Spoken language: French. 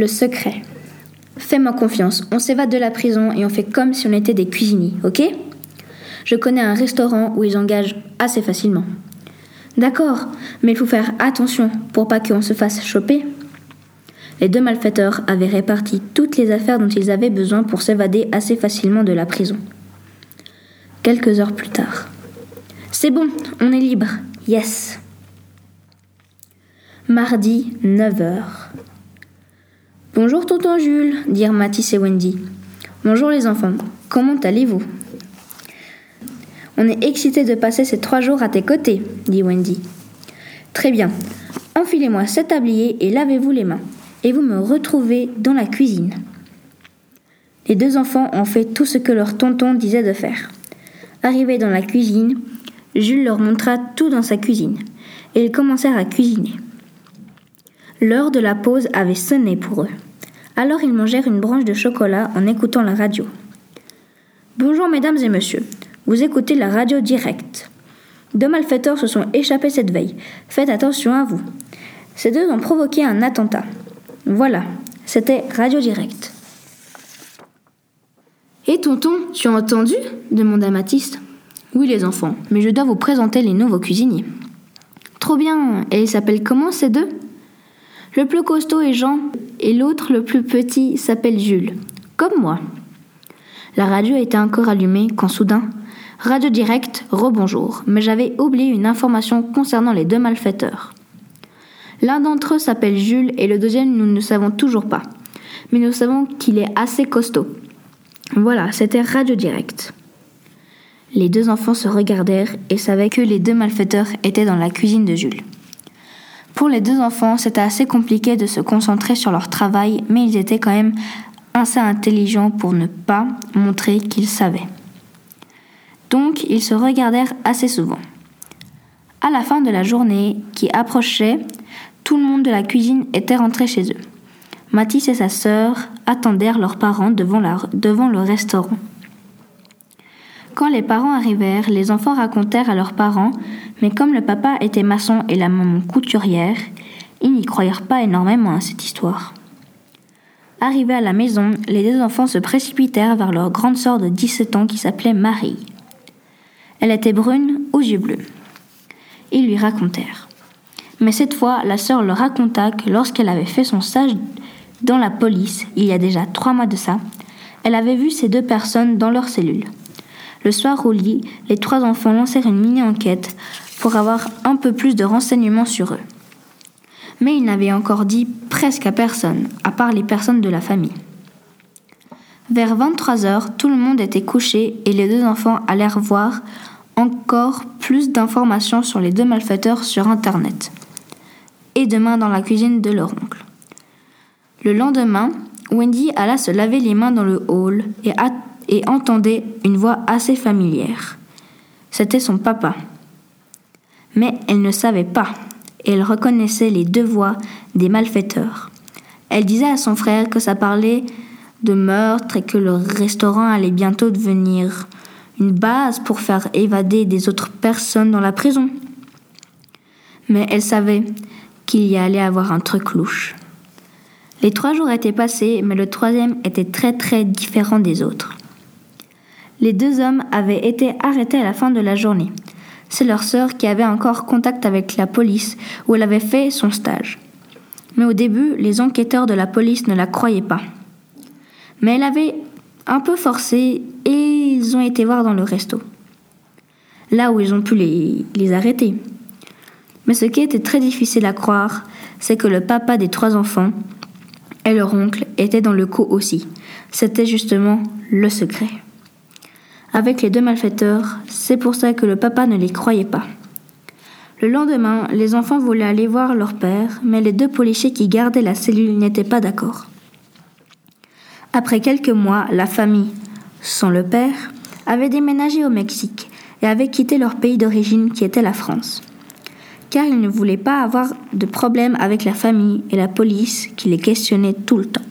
Le secret. Fais-moi confiance, on s'évade de la prison et on fait comme si on était des cuisiniers, ok? Je connais un restaurant où ils engagent assez facilement. D'accord, mais il faut faire attention pour pas qu'on se fasse choper. Les deux malfaiteurs avaient réparti toutes les affaires dont ils avaient besoin pour s'évader assez facilement de la prison. Quelques heures plus tard. C'est bon, on est libre. Yes. Mardi, 9h. Bonjour tonton Jules, dirent Mathis et Wendy. Bonjour les enfants, comment allez-vous? On est excités de passer ces trois jours à tes côtés, dit Wendy. Très bien, enfilez-moi cet tablier et lavez-vous les mains, et vous me retrouvez dans la cuisine. Les deux enfants ont fait tout ce que leur tonton disait de faire. Arrivés dans la cuisine, Jules leur montra tout dans sa cuisine, et ils commencèrent à cuisiner. L'heure de la pause avait sonné pour eux. Alors ils mangèrent une branche de chocolat en écoutant la radio. Bonjour mesdames et messieurs, vous écoutez la radio directe. Deux malfaiteurs se sont échappés cette veille. Faites attention à vous. Ces deux ont provoqué un attentat. Voilà, c'était Radio Direct. Et tonton, tu as entendu? demanda Mathis. Oui les enfants, mais je dois vous présenter les nouveaux cuisiniers. Trop bien. Et ils s'appellent comment ces deux? Le plus costaud est Jean et l'autre, le plus petit, s'appelle Jules, comme moi. La radio était encore allumée quand soudain, Radio Direct, rebonjour, mais j'avais oublié une information concernant les deux malfaiteurs. L'un d'entre eux s'appelle Jules et le deuxième nous ne savons toujours pas, mais nous savons qu'il est assez costaud. Voilà, c'était Radio Direct. Les deux enfants se regardèrent et savaient que les deux malfaiteurs étaient dans la cuisine de Jules. Pour les deux enfants, c'était assez compliqué de se concentrer sur leur travail, mais ils étaient quand même assez intelligents pour ne pas montrer qu'ils savaient. Donc, ils se regardèrent assez souvent. À la fin de la journée qui approchait, tout le monde de la cuisine était rentré chez eux. Mathis et sa sœur attendèrent leurs parents devant, devant le restaurant. Quand les parents arrivèrent, les enfants racontèrent à leurs parents, mais comme le papa était maçon et la maman couturière, ils n'y croyèrent pas énormément à cette histoire. Arrivés à la maison, les deux enfants se précipitèrent vers leur grande sœur de 17 ans qui s'appelait Marie. Elle était brune aux yeux bleus. Ils lui racontèrent. Mais cette fois, la sœur leur raconta que lorsqu'elle avait fait son stage dans la police, il y a déjà trois mois de ça, elle avait vu ces deux personnes dans leur cellule. Le soir au lit, les trois enfants lancèrent une mini-enquête pour avoir un peu plus de renseignements sur eux. Mais ils n'avaient encore dit presque à personne, à part les personnes de la famille. Vers 23 heures, tout le monde était couché et les deux enfants allèrent voir encore plus d'informations sur les deux malfaiteurs sur Internet. Et demain dans la cuisine de leur oncle. Le lendemain, Wendy alla se laver les mains dans le hall et et entendait une voix assez familière. C'était son papa. Mais elle ne savait pas, et elle reconnaissait les deux voix des malfaiteurs. Elle disait à son frère que ça parlait de meurtre et que le restaurant allait bientôt devenir une base pour faire évader des autres personnes dans la prison. Mais elle savait qu'il y allait avoir un truc louche. Les trois jours étaient passés, mais le troisième était très très différent des autres. Les deux hommes avaient été arrêtés à la fin de la journée. C'est leur sœur qui avait encore contact avec la police où elle avait fait son stage. Mais au début, les enquêteurs de la police ne la croyaient pas. Mais elle avait un peu forcé et ils ont été voir dans le resto. Là où ils ont pu les, les arrêter. Mais ce qui était très difficile à croire, c'est que le papa des trois enfants et leur oncle étaient dans le coup aussi. C'était justement le secret avec les deux malfaiteurs, c'est pour ça que le papa ne les croyait pas. Le lendemain, les enfants voulaient aller voir leur père, mais les deux policiers qui gardaient la cellule n'étaient pas d'accord. Après quelques mois, la famille, sans le père, avait déménagé au Mexique et avait quitté leur pays d'origine qui était la France. Car ils ne voulaient pas avoir de problème avec la famille et la police qui les questionnait tout le temps.